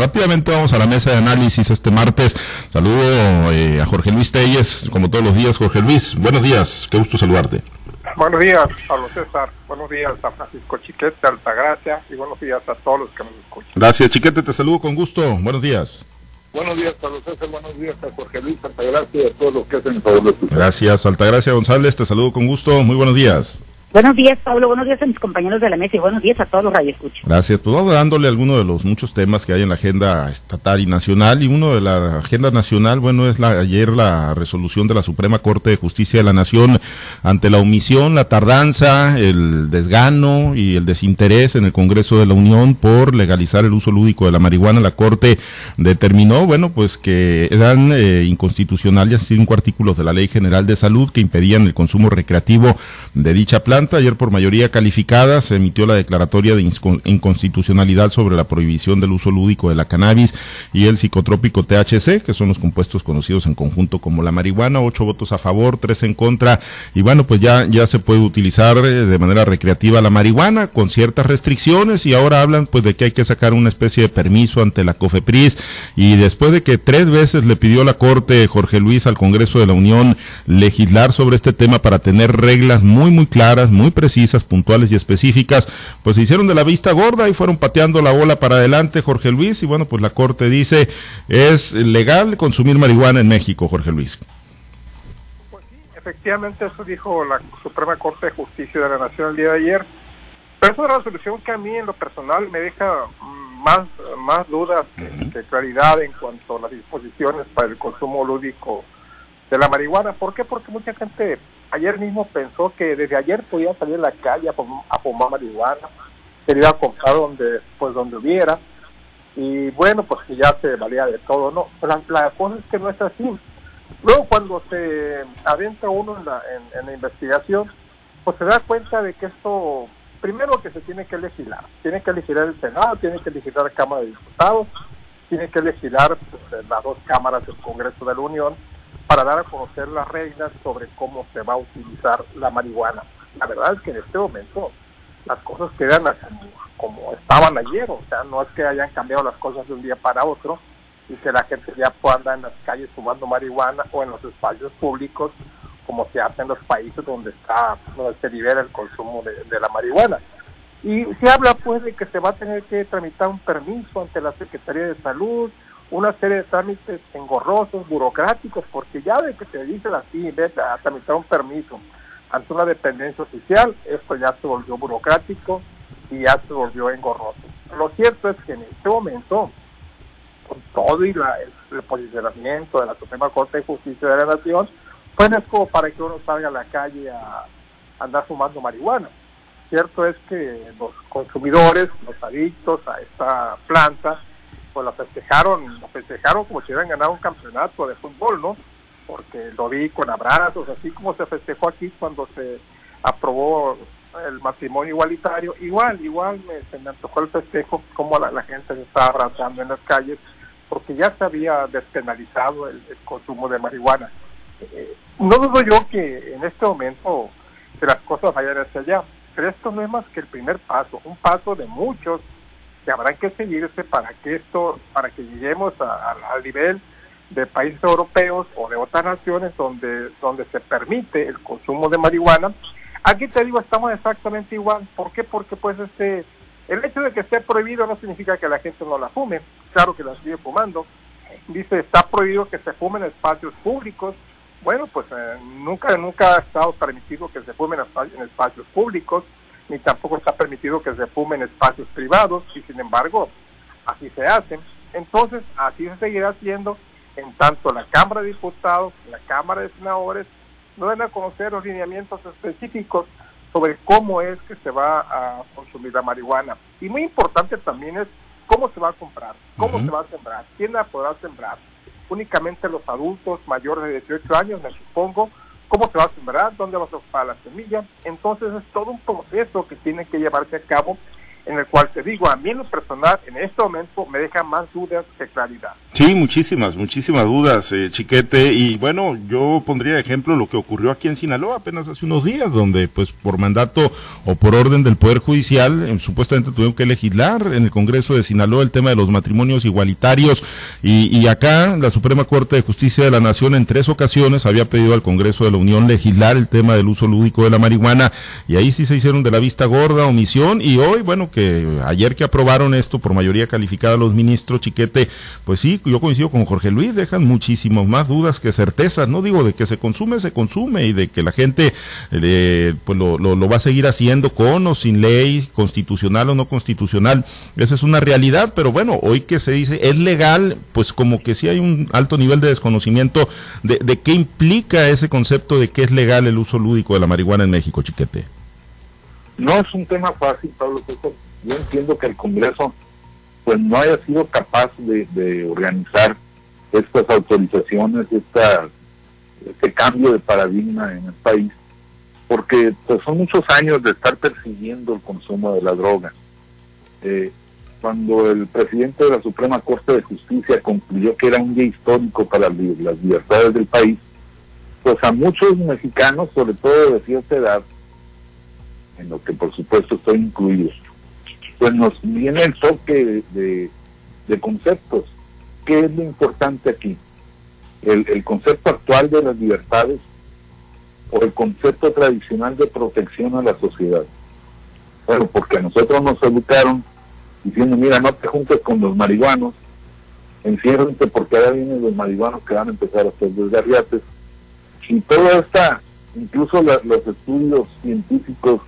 Rápidamente vamos a la mesa de análisis este martes. Saludo eh, a Jorge Luis Telles, como todos los días. Jorge Luis, buenos días, qué gusto saludarte. Buenos días, Pablo César. Buenos días a Francisco Chiquete, Altagracia. Y buenos días a todos los que nos escuchan. Gracias, Chiquete, te saludo con gusto. Buenos días. Buenos días, Pablo César. Buenos días a Jorge Luis Altagracia y a todos los que hacen el favor de Gracias, Altagracia González. Te saludo con gusto. Muy buenos días. Buenos días, Pablo. Buenos días a mis compañeros de la mesa y buenos días a todos los radioescuchos. Gracias. Pues vamos dándole algunos de los muchos temas que hay en la agenda estatal y nacional. Y uno de la agenda nacional, bueno, es la ayer la resolución de la Suprema Corte de Justicia de la Nación ante la omisión, la tardanza, el desgano y el desinterés en el Congreso de la Unión por legalizar el uso lúdico de la marihuana. La Corte determinó, bueno, pues que eran eh, inconstitucionales cinco artículos de la Ley General de Salud que impedían el consumo recreativo de dicha planta Ayer por mayoría calificada se emitió la declaratoria de inconstitucionalidad sobre la prohibición del uso lúdico de la cannabis y el psicotrópico THC, que son los compuestos conocidos en conjunto como la marihuana. Ocho votos a favor, tres en contra. Y bueno, pues ya, ya se puede utilizar eh, de manera recreativa la marihuana con ciertas restricciones y ahora hablan pues de que hay que sacar una especie de permiso ante la COFEPRIS y después de que tres veces le pidió la Corte Jorge Luis al Congreso de la Unión legislar sobre este tema para tener reglas muy muy claras muy precisas, puntuales y específicas, pues se hicieron de la vista gorda y fueron pateando la bola para adelante, Jorge Luis, y bueno, pues la Corte dice, es legal consumir marihuana en México, Jorge Luis. Pues sí, efectivamente eso dijo la Suprema Corte de Justicia de la Nación el día de ayer, pero es una resolución que a mí en lo personal me deja más, más dudas que claridad en cuanto a las disposiciones para el consumo lúdico de la marihuana. ¿Por qué? Porque mucha gente ayer mismo pensó que desde ayer podía salir a la calle a, fumar marihuana, quería comprar donde, pues donde hubiera, y bueno, pues que ya se valía de todo, ¿no? La, la cosa es que no es así. Luego cuando se adentra uno en la, en, la investigación, pues se da cuenta de que esto, primero que se tiene que legislar, tiene que legislar el Senado, tiene que legislar la Cámara de Diputados, tiene que legislar pues, las dos cámaras del Congreso de la Unión, para dar a conocer las reglas sobre cómo se va a utilizar la marihuana. La verdad es que en este momento las cosas quedan como, estaban ayer, o sea, no es que hayan cambiado las cosas de un día para otro y que la gente ya pueda andar en las calles fumando marihuana o en los espacios públicos como se hace en los países donde está donde se libera el consumo de, de la marihuana. Y se habla pues de que se va a tener que tramitar un permiso ante la Secretaría de Salud, una serie de trámites engorrosos, burocráticos, porque ya de que te dicen así, vez a tramitar un permiso ante una dependencia oficial, esto ya se volvió burocrático y ya se volvió engorroso. Lo cierto es que en este momento, con todo y la, el, posicionamiento de la Suprema Corte de Justicia de la Nación, pues es como para que uno salga a la calle a andar fumando marihuana. Cierto es que los consumidores, los adictos a esta planta, pues la festejaron, la festejaron como si hubieran ganado un campeonato de fútbol, ¿no? Porque lo vi con abrazos, así como se festejó aquí cuando se aprobó el matrimonio igualitario, igual, igual me, se me antojó el festejo, como la, gente se estaba abrazando en las calles, porque ya se había despenalizado el, consumo de marihuana. Eh, no dudo yo que en este momento que las cosas vayan hacia allá, pero esto no es más que el primer paso, un paso de muchos que habrán que seguirse para que esto, para que lleguemos al nivel de países europeos o de otras naciones donde, donde se permite el consumo de marihuana. Aquí te digo, estamos exactamente igual. ¿Por qué? Porque pues este, el hecho de que esté prohibido no significa que la gente no la fume. Claro que la sigue fumando. Dice, está prohibido que se fume en espacios públicos. Bueno, pues eh, nunca, nunca ha estado permitido que se fume en espacios públicos ni tampoco está permitido que se fume en espacios privados y sin embargo así se hace. Entonces así se seguirá haciendo en tanto la Cámara de Diputados, la Cámara de Senadores no van a conocer los lineamientos específicos sobre cómo es que se va a consumir la marihuana. Y muy importante también es cómo se va a comprar, cómo se va a sembrar, quién la podrá sembrar. Únicamente los adultos mayores de 18 años, me supongo, cómo se va a sembrar, dónde va a ocupar la semilla. Entonces es todo un proceso que tiene que llevarse a cabo en el cual te digo, a mí en lo personal, en este momento me deja más dudas que claridad. Sí, muchísimas, muchísimas dudas, eh, Chiquete. Y bueno, yo pondría de ejemplo lo que ocurrió aquí en Sinaloa apenas hace unos días, donde pues por mandato o por orden del Poder Judicial, eh, supuestamente tuvieron que legislar en el Congreso de Sinaloa el tema de los matrimonios igualitarios. Y, y acá la Suprema Corte de Justicia de la Nación en tres ocasiones había pedido al Congreso de la Unión legislar el tema del uso lúdico de la marihuana. Y ahí sí se hicieron de la vista gorda, omisión. Y hoy, bueno, que ayer que aprobaron esto por mayoría calificada los ministros, Chiquete, pues sí, yo coincido con Jorge Luis, dejan muchísimas más dudas que certezas, no digo de que se consume, se consume y de que la gente eh, pues lo, lo, va a seguir haciendo con o sin ley, constitucional o no constitucional, esa es una realidad, pero bueno, hoy que se dice es legal, pues como que sí hay un alto nivel de desconocimiento de, de qué implica ese concepto de que es legal el uso lúdico de la marihuana en México, Chiquete. No es un tema fácil, Pablo. Yo entiendo que el Congreso pues no haya sido capaz de, organizar estas autorizaciones, esta, este cambio de paradigma en el país, porque pues, son muchos años de estar persiguiendo el consumo de la droga. Eh, cuando el presidente de la Suprema Corte de Justicia concluyó que era un día histórico para las libertades del país, pues a muchos mexicanos, sobre todo de cierta edad, en lo que por supuesto estoy incluido, pues nos viene el toque de, conceptos. ¿Qué es lo importante aquí? El, concepto actual de las libertades o el concepto tradicional de protección a la sociedad. Bueno, porque a nosotros nos educaron diciendo, mira, no te juntes con los marihuanos, enciérrense porque ahora vienen los marihuanos que van a empezar a hacer desgarriates. Y todo esta, incluso los estudios científicos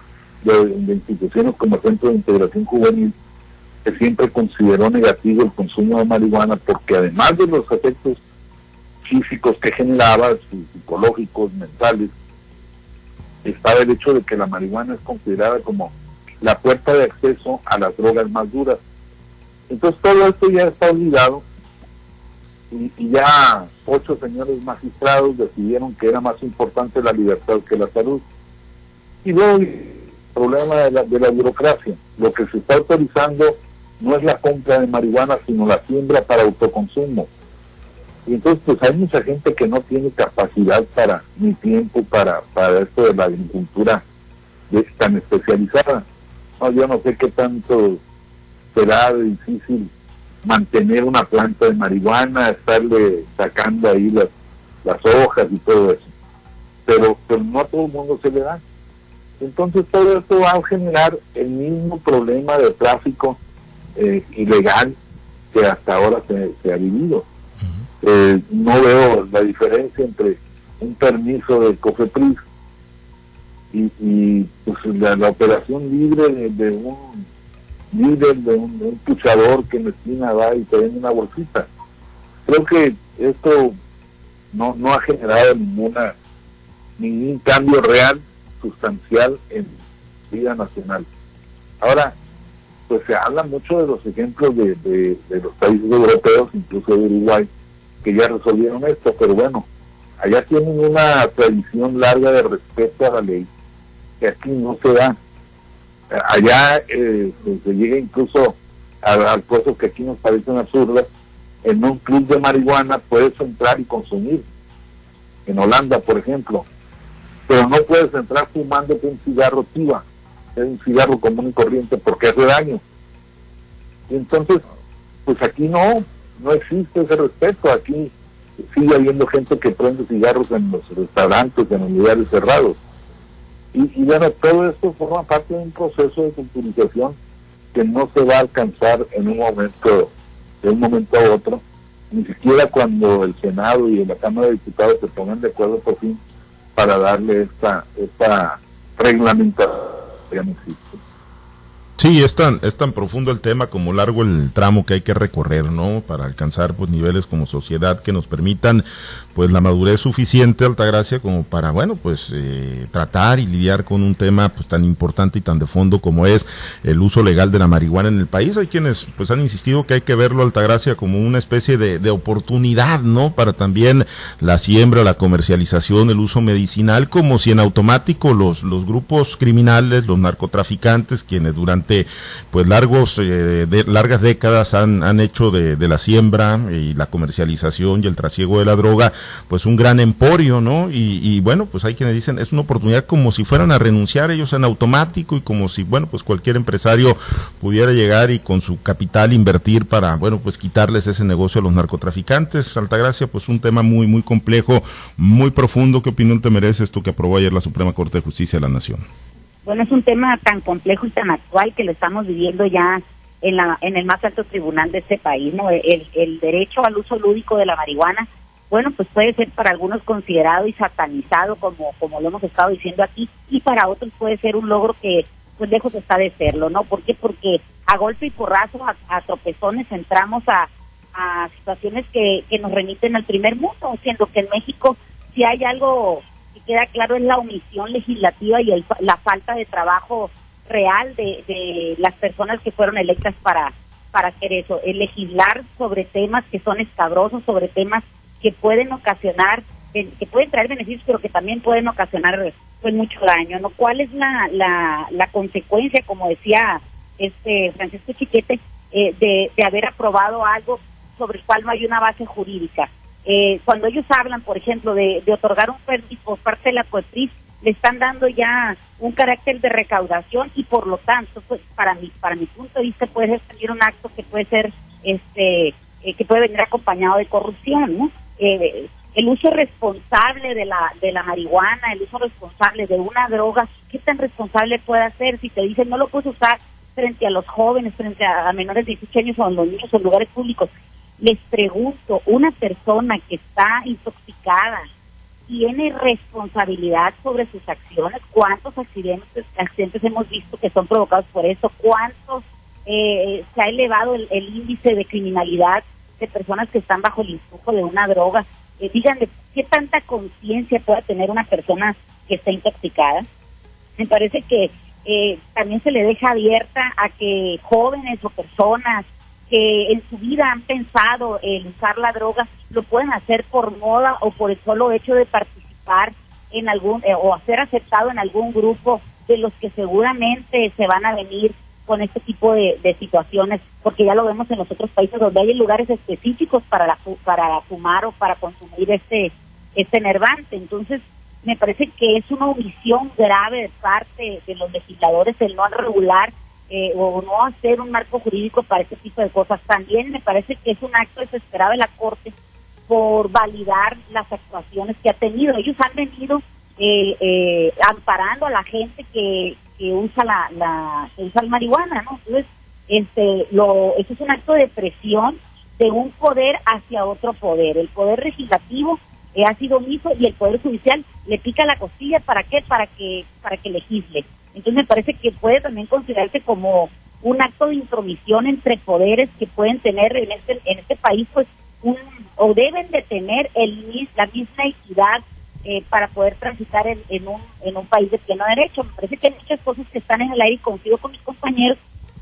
de, instituciones como el Centro de Integración Juvenil, que siempre consideró negativo el consumo de marihuana porque además de los efectos físicos que generaba, psicológicos, mentales, estaba el hecho de que la marihuana es considerada como la puerta de acceso a las drogas más duras. Entonces todo esto ya está olvidado y, y, ya ocho señores magistrados decidieron que era más importante la libertad que la salud. Y luego problema de la, de la burocracia. Lo que se está autorizando no es la compra de marihuana, sino la siembra para autoconsumo. Y entonces, pues hay mucha gente que no tiene capacidad para, ni tiempo para, para esto de la agricultura tan especializada. No, yo no sé qué tanto será difícil mantener una planta de marihuana, estarle sacando ahí las, las hojas y todo eso. Pero, pero no a todo el mundo se le da. Entonces todo esto va a generar el mismo problema de tráfico eh, ilegal que hasta ahora se, ha vivido. Eh, no veo la diferencia entre un permiso de COFEPRIS y, pues, la, operación libre de, un líder, de un, puchador que en la esquina va y te vende una bolsita. Creo que esto no, no ha generado ninguna ningún cambio real sustancial en vida nacional. Ahora, pues se habla mucho de los ejemplos de, de, los países europeos, incluso de Uruguay, que ya resolvieron esto, pero bueno, allá tienen una tradición larga de respeto a la ley, que aquí no se da. Allá eh, se llega incluso al puesto que aquí nos parecen absurdas, en un club de marihuana puedes entrar y consumir. En Holanda, por ejemplo, pero no puedes entrar fumándote un cigarro tiba, es un cigarro común y corriente porque hace daño. Y entonces, pues aquí no, no existe ese respeto, aquí sigue habiendo gente que prende cigarros en los restaurantes, en los lugares cerrados. Y, y bueno, todo esto forma parte de un proceso de culturización que no se va a alcanzar en un momento, de un momento a otro, ni siquiera cuando el Senado y la Cámara de Diputados se pongan de acuerdo por fin para darle esta, esta reglamentación Sí, es tan, es tan profundo el tema como largo el tramo que hay que recorrer, ¿no? Para alcanzar pues niveles como sociedad que nos permitan pues la madurez suficiente, Altagracia, como para, bueno, pues eh, tratar y lidiar con un tema pues tan importante y tan de fondo como es el uso legal de la marihuana en el país. Hay quienes pues han insistido que hay que verlo, Altagracia, como una especie de, de oportunidad, ¿no? Para también la siembra, la comercialización, el uso medicinal, como si en automático los, los grupos criminales, los narcotraficantes, quienes durante pues largos, eh, de, largas décadas han, han hecho de, de la siembra y la comercialización y el trasiego de la droga, pues un gran emporio, ¿no? Y, bueno, pues hay quienes dicen, es una oportunidad como si fueran a renunciar ellos en automático y como si, bueno, pues cualquier empresario pudiera llegar y con su capital invertir para, bueno, pues quitarles ese negocio a los narcotraficantes. Altagracia, pues un tema muy, muy complejo, muy profundo. ¿Qué opinión te merece esto que aprobó ayer la Suprema Corte de Justicia de la Nación? Bueno, es un tema tan complejo y tan actual que lo estamos viviendo ya en, la, en el más alto tribunal de este país, ¿no? El, el derecho al uso lúdico de la marihuana bueno, pues puede ser para algunos considerado y satanizado, como, como lo hemos estado diciendo aquí, y para otros puede ser un logro que pues lejos está de serlo, ¿no? ¿Por qué? Porque a golpe y porrazo, a, tropezones, entramos a, a situaciones que, que nos remiten al primer mundo, siendo que en México si hay algo que queda claro es la omisión legislativa y el, la falta de trabajo real de, de las personas que fueron electas para, para hacer eso, el legislar sobre temas que son escabrosos, sobre temas que pueden ocasionar, que pueden traer beneficios, pero que también pueden ocasionar pues mucho daño, ¿no? ¿Cuál es la, la, la consecuencia, como decía este Francisco Chiquete, eh, de, de haber aprobado algo sobre el cual no hay una base jurídica? Eh, cuando ellos hablan, por ejemplo, de, de otorgar un permiso por parte de la COEPRIS, le están dando ya un carácter de recaudación y por lo tanto, pues para mi, para mi punto de vista puede ser un acto que puede ser, este, eh, que puede venir acompañado de corrupción, ¿no? Eh, el uso responsable de la, de la marihuana, el uso responsable de una droga, ¿qué tan responsable puede ser si te dicen no lo puedes usar frente a los jóvenes, frente a, menores de 18 años o a los niños en lugares públicos? Les pregunto, una persona que está intoxicada, tiene responsabilidad sobre sus acciones, cuántos accidentes, accidentes hemos visto que son provocados por eso, cuántos eh, se ha elevado el, índice de criminalidad de personas que están bajo el influjo de una droga. Eh, díganme, ¿qué tanta conciencia puede tener una persona que está intoxicada? Me parece que eh, también se le deja abierta a que jóvenes o personas que en su vida han pensado en usar la droga lo pueden hacer por moda o por el solo hecho de participar en algún eh, o ser aceptado en algún grupo de los que seguramente se van a venir con este tipo de, situaciones, porque ya lo vemos en los otros países donde hay lugares específicos para la, para fumar o para consumir este este enervante. Entonces, me parece que es una omisión grave de parte de los legisladores el no regular eh, o no hacer un marco jurídico para este tipo de cosas. También me parece que es un acto desesperado de la Corte por validar las actuaciones que ha tenido. Ellos han venido eh, eh, amparando a la gente que, que usa la, la usa marihuana, ¿no? Entonces, este, lo, eso es un acto de presión de un poder hacia otro poder. El poder legislativo eh, ha sido omiso y el poder judicial le pica la costilla para qué, para que, para que legisle. Entonces me parece que puede también considerarse como un acto de intromisión entre poderes que pueden tener en este, en este país, pues, un, o deben de tener el, la misma equidad eh, para poder transitar en, un, en un país de pleno derecho. Me parece que hay muchas cosas que están en el aire y confío con mis compañeros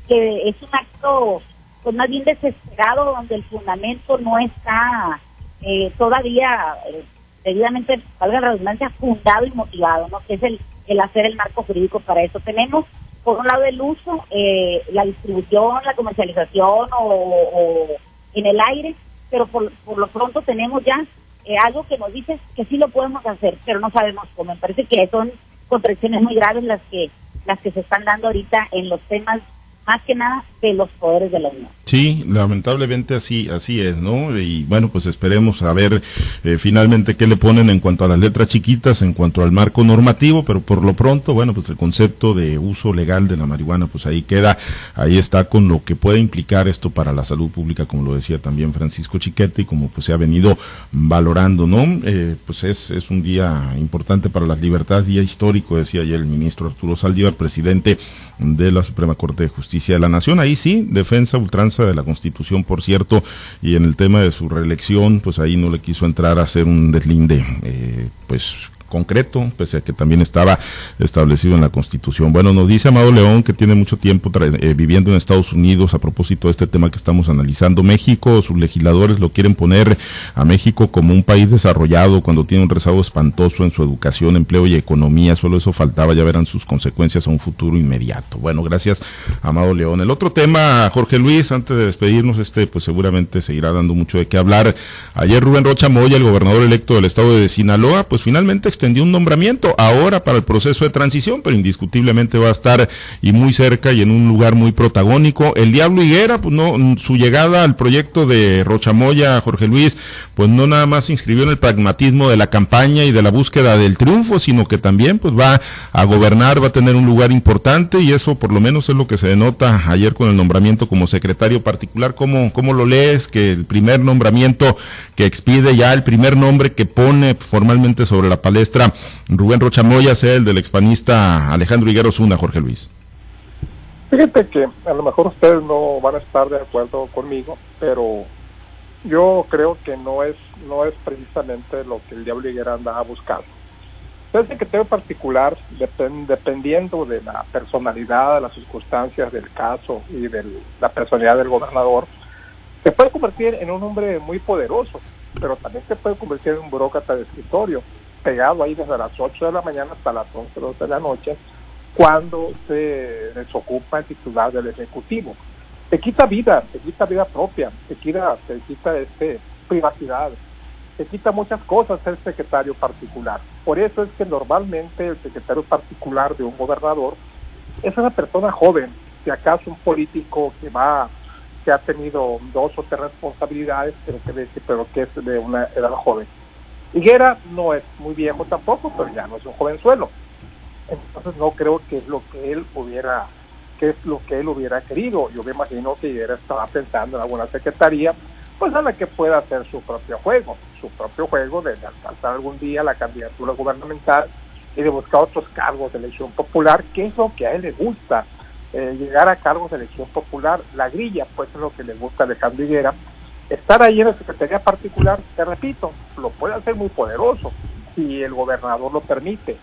que es un acto pues más bien desesperado donde el fundamento no está eh, todavía eh, debidamente, valga la redundancia, fundado y motivado, ¿no? que es el, el hacer el marco jurídico para eso. Tenemos por un lado el uso, eh, la distribución, la comercialización o, o, en el aire, pero por, por lo pronto tenemos ya eh, algo que nos dice que sí lo podemos hacer, pero no sabemos cómo. Me parece que son contradicciones muy graves las que las que se están dando ahorita en los temas más que nada de los poderes de la Unión. Sí, lamentablemente así así es, ¿no? Y bueno, pues esperemos a ver eh, finalmente qué le ponen en cuanto a las letras chiquitas, en cuanto al marco normativo, pero por lo pronto, bueno, pues el concepto de uso legal de la marihuana, pues ahí queda, ahí está con lo que puede implicar esto para la salud pública, como lo decía también Francisco Chiquete y como pues se ha venido valorando, ¿no? Eh, pues es, es un día importante para las libertades, día histórico, decía ayer el ministro Arturo Saldívar, presidente de la Suprema Corte de Justicia de la Nación. Ahí sí, defensa ultranza de la Constitución, por cierto, y en el tema de su reelección, pues ahí no le quiso entrar a hacer un deslinde, eh, pues concreto, pese a que también estaba establecido en la Constitución. Bueno, nos dice Amado León que tiene mucho tiempo eh, viviendo en Estados Unidos a propósito de este tema que estamos analizando. México, sus legisladores lo quieren poner a México como un país desarrollado cuando tiene un rezago espantoso en su educación, empleo y economía. Solo eso faltaba, ya verán sus consecuencias a un futuro inmediato. Bueno, gracias, Amado León. El otro tema, Jorge Luis, antes de despedirnos, este pues seguramente seguirá dando mucho de qué hablar. Ayer Rubén Rocha Moya, el gobernador electo del estado de Sinaloa, pues finalmente extendió un nombramiento ahora para el proceso de transición, pero indiscutiblemente va a estar y muy cerca y en un lugar muy protagónico. El Diablo Higuera, pues no, su llegada al proyecto de Rochamoya, Jorge Luis, pues no nada más se inscribió en el pragmatismo de la campaña y de la búsqueda del triunfo, sino que también pues va a gobernar, va a tener un lugar importante y eso por lo menos es lo que se denota ayer con el nombramiento como secretario particular. ¿Cómo, cómo lo lees? Que el primer nombramiento que expide ya, el primer nombre que pone formalmente sobre la palestra Rubén Rochamoya sea el del expanista Alejandro Higuero Zuna, Jorge Luis. Fíjate que a lo mejor ustedes no van a estar de acuerdo conmigo, pero yo creo que no es no es precisamente lo que el Diablo Higuera anda buscando. Que tema particular, dependiendo de la personalidad, de las circunstancias del caso y de la personalidad del gobernador, se puede convertir en un hombre muy poderoso, pero también se puede convertir en un burócrata de escritorio, pegado ahí desde las 8 de la mañana hasta las 11 de la noche, cuando se desocupa el titular del Ejecutivo. Se quita vida, se quita vida propia, se quita, se quita este, privacidad, se quita muchas cosas el secretario particular. Por eso es que normalmente el secretario particular de un gobernador es una persona joven, si acaso un político que va que ha tenido dos o tres responsabilidades, pero que, pero que es de una edad joven. Higuera no es muy viejo tampoco, pero ya no es un jovenzuelo. Entonces no creo que es lo que él hubiera, que es lo que él hubiera querido. Yo me imagino que Higuera estaba pensando en alguna secretaría, pues a la que pueda hacer su propio juego, su propio juego de alcanzar algún día la candidatura gubernamental y de buscar otros cargos de elección popular, que es lo que a él le gusta, eh, llegar a cargos de elección popular. La grilla, pues es lo que le gusta a Alejandro Higuera estar ahí en la Secretaría Particular, te repito, lo puede hacer muy poderoso si el gobernador lo permite,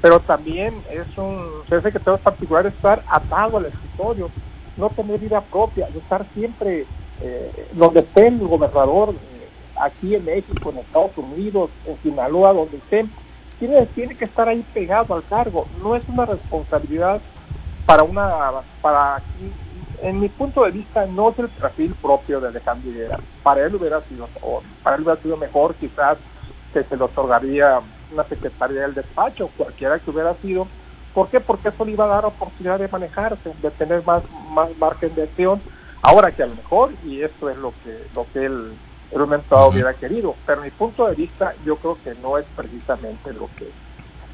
pero también es un ser secretario particular estar atado al escritorio, no tener vida propia, estar siempre eh, donde esté el gobernador, eh, aquí en México, en Estados Unidos, en Sinaloa, donde esté, tiene, tiene que estar ahí pegado al cargo, no es una responsabilidad para una para aquí en mi punto de vista, no es el perfil propio de Alejandro Higuera. Para él hubiera sido, para él hubiera sido mejor quizás que se le otorgaría una secretaría del despacho, cualquiera que hubiera sido. ¿Por qué? Porque eso le iba a dar oportunidad de manejarse, de tener más, más margen de acción. Ahora que a lo mejor, y esto es lo que, lo que él el momento hubiera querido, pero en mi punto de vista yo creo que no es precisamente lo que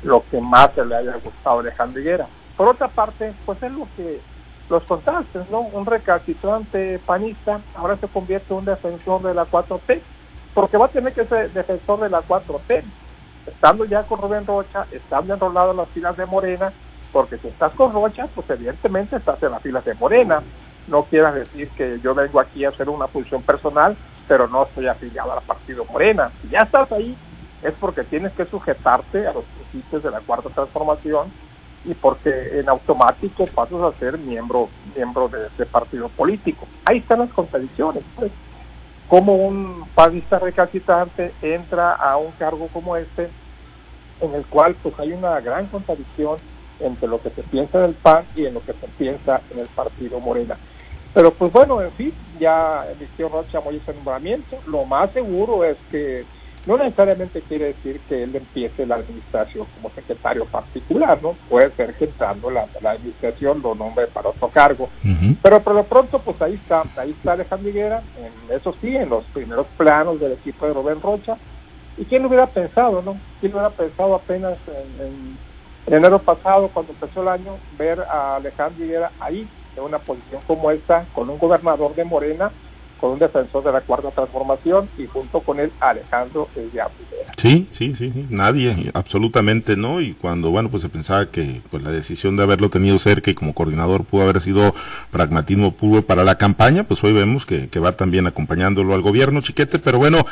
lo que más le haya gustado a Alejandro Higuera. Por otra parte, pues es lo que los contrastes, ¿no? Un recalcitrante panista ahora se convierte en un defensor de la 4T, porque va a tener que ser defensor de la 4T, estando ya con Rubén Rocha, estando enrolado en las filas de Morena, porque si estás con Rocha, pues evidentemente estás en las filas de Morena. No quieras decir que yo vengo aquí a hacer una función personal, pero no estoy afiliado al partido Morena. Si ya estás ahí, es porque tienes que sujetarte a los principios de la cuarta transformación y porque en automático pasas a ser miembro miembro de ese partido político. Ahí están las contradicciones. Pues. Como un panista recalcitrante entra a un cargo como este, en el cual pues hay una gran contradicción entre lo que se piensa del PAN y en lo que se piensa en el partido Morena. Pero pues bueno, en fin, ya eligió Rocha Moya ese nombramiento. Lo más seguro es que no necesariamente quiere decir que él empiece la administración como secretario particular, ¿no? Puede ser que entrando la, administración lo nombre para otro cargo. Pero por lo pronto, pues ahí está, ahí está Alejandro Higuera, en, eso sí, en los primeros planos del equipo de Rubén Rocha. ¿Y quién lo hubiera pensado, no? ¿Quién lo hubiera pensado apenas en, enero pasado, cuando empezó el año, ver a Alejandro Higuera ahí, en una posición como esta, con un gobernador de Morena, con un defensor de la cuarta transformación y junto con él Alejandro el Sí, Sí, sí, nadie, absolutamente no. Y cuando, bueno, pues se pensaba que pues la decisión de haberlo tenido cerca y como coordinador pudo haber sido pragmatismo puro para la campaña, pues hoy vemos que, va también acompañándolo al gobierno, chiquete. Pero bueno,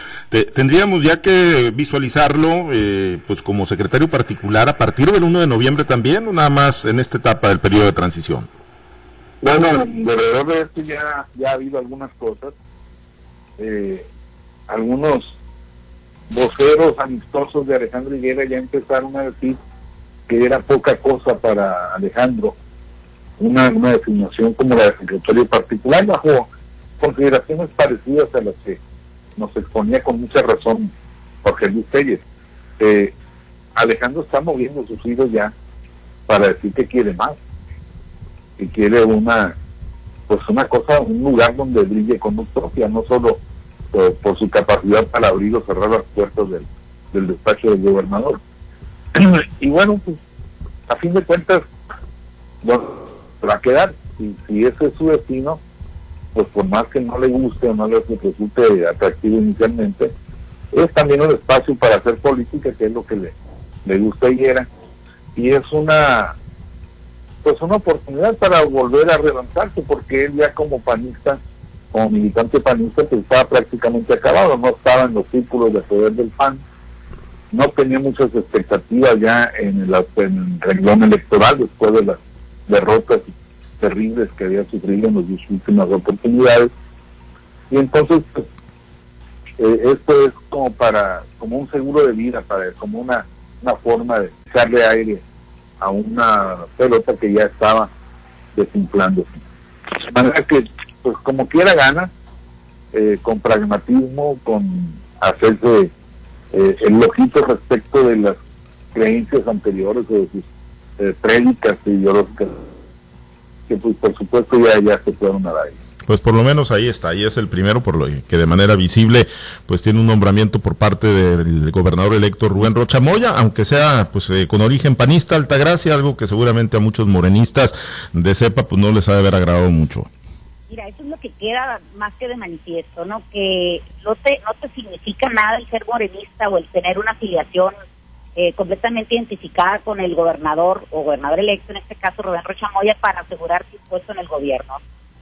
tendríamos ya que visualizarlo, eh, pues como secretario particular a partir del 1 de noviembre también, o nada más en esta etapa del periodo de transición. Bueno, alrededor de esto ya, ya ha habido algunas cosas. Eh, algunos voceros amistosos de Alejandro Higuera ya empezaron a decir que era poca cosa para Alejandro una, una designación como la de secretario particular bajo consideraciones parecidas a las que nos exponía con mucha razón Jorge Luis Pérez. Eh, Alejandro está moviendo sus hilos ya para decir que quiere más, que quiere una pues una cosa, un lugar donde brille con luz propia, no solo por, su capacidad para abrir o cerrar las puertas del, despacho del gobernador. y bueno, pues a fin de cuentas, bueno, va a quedar. Si, si ese es su destino, pues por más que no le guste o no le resulte atractivo inicialmente, es también un espacio para hacer política, que es lo que le, le gusta y era. Y es una pues una oportunidad para volver a relanzarse, porque él ya como panista como militante panista pues estaba prácticamente acabado, no estaba en los círculos de poder del PAN, no tenía muchas expectativas ya en el, en renglón electoral después de las derrotas terribles que había sufrido en las últimas oportunidades. Y entonces pues, eh, esto es como para, como un seguro de vida, para como una, una forma de echarle aire a una pelota que ya estaba desinflándose. De manera que pues como quiera gana, eh, con pragmatismo, con hacerse eh, el lojito respecto de las creencias anteriores o de sus eh, prédicas ideológicas, que pues por supuesto ya, ya se fueron a dar. Pues por lo menos ahí está, ahí es el primero por lo que de manera visible pues tiene un nombramiento por parte del gobernador electo Rubén Rocha Moya, aunque sea pues con origen panista Altagracia, algo que seguramente a muchos morenistas de cepa pues no les ha de haber agradado mucho. Mira, eso es lo que queda más que de manifiesto, ¿no? Que no te, no te significa nada el ser morenista o el tener una afiliación eh, completamente identificada con el gobernador o gobernador electo, en este caso Rubén Rochamoya, para asegurar su puesto en el gobierno.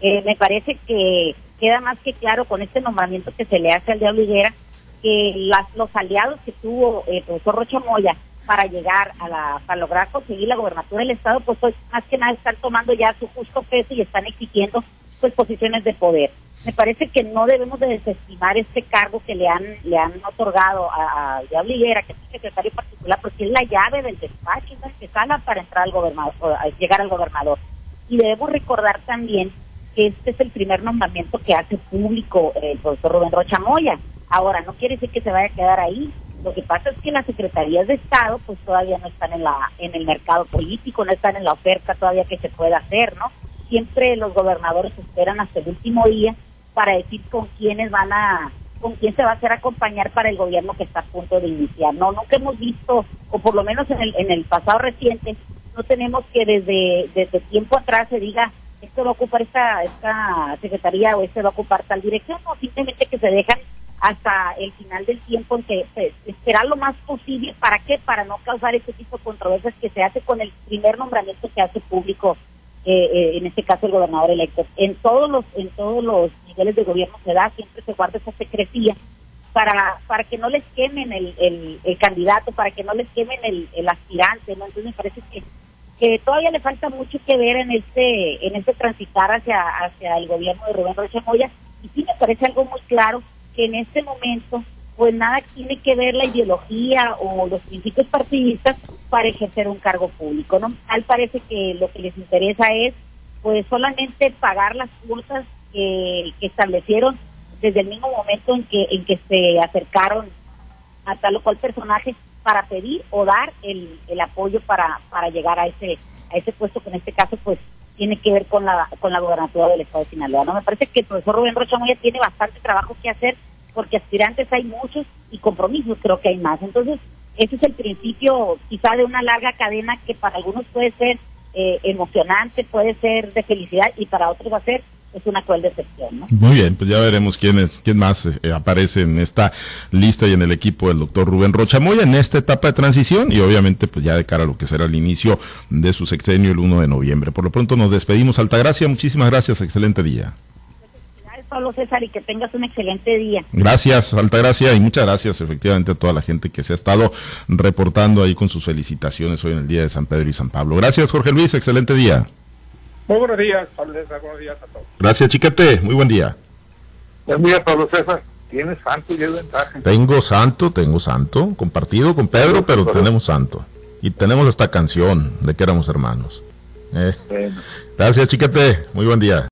Eh, me parece que queda más que claro con este nombramiento que se le hace al Diablo Higuera que las, los aliados que tuvo el profesor Rocha Moya para llegar a la, para lograr conseguir la gobernatura del Estado, pues más que nada están tomando ya su justo peso y están exigiendo pues posiciones de poder. Me parece que no debemos de desestimar este cargo que le han le han otorgado a, Diablo que es el secretario particular, porque es la llave del despacho, es que sala para entrar al gobernador, llegar al gobernador. Y debemos recordar también este es el primer nombramiento que hace público el profesor Rubén Rocha Moya. Ahora, no quiere decir que se vaya a quedar ahí. Lo que pasa es que las secretarías de Estado pues todavía no están en la en el mercado político, no están en la oferta todavía que se pueda hacer, ¿no? siempre los gobernadores esperan hasta el último día para decir con quiénes van a, con quién se va a hacer acompañar para el gobierno que está a punto de iniciar. No, nunca hemos visto, o por lo menos en el, en el pasado reciente, no tenemos que desde, desde tiempo atrás se diga esto va a ocupar esta, esta secretaría o este va a ocupar tal dirección, no, simplemente que se dejan hasta el final del tiempo en que pues, esperar lo más posible, ¿para qué? Para no causar ese tipo de controversias que se hace con el primer nombramiento que hace público eh, eh, en este caso el gobernador electo. En todos los en todos los niveles de gobierno se da, siempre se guarda esa secrecía para para que no les quemen el, el, candidato, para que no les quemen el, el aspirante, ¿no? Entonces me parece que que todavía le falta mucho que ver en este en este transitar hacia hacia el gobierno de Rubén Rocha Moya y sí me parece algo muy claro que en este momento pues nada tiene que ver la ideología o los principios partidistas para ejercer un cargo público, ¿no? Tal parece que lo que les interesa es pues solamente pagar las cuotas que, establecieron desde el mismo momento en que en que se acercaron a tal o cual personaje para pedir o dar el, el apoyo para, para llegar a ese a ese puesto que en este caso pues tiene que ver con la con la gobernatura del estado de Sinaloa. ¿no? Me parece que el profesor Rubén Rocha Moya tiene bastante trabajo que hacer porque aspirantes hay muchos y compromisos creo que hay más. Entonces, ese es el principio quizá de una larga cadena que para algunos puede ser eh, emocionante, puede ser de felicidad y para otros va a ser es una cruel decepción. ¿no? Muy bien, pues ya veremos quién, es, quién más eh, aparece en esta lista y en el equipo del doctor Rubén Rochamoya en esta etapa de transición y obviamente pues ya de cara a lo que será el inicio de su sexenio el 1 de noviembre. Por lo pronto nos despedimos. Altagracia, muchísimas gracias, excelente día. Gracias, Pablo César, y que tengas un excelente día. Gracias, Altagracia, y muchas gracias efectivamente a toda la gente que se ha estado reportando ahí con sus felicitaciones hoy en el Día de San Pedro y San Pablo. Gracias, Jorge Luis, excelente día. Muy buenos días, Pablo César, buenos días a todos. Gracias, Chiquete, muy buen día. Buen día, Pablo César. Tienes santo y es ventaja. Tengo santo, tengo santo, compartido con Pedro, pero tenemos santo. Y tenemos esta canción de que éramos hermanos. Eh. Bueno. Gracias, Chiquete, muy buen día.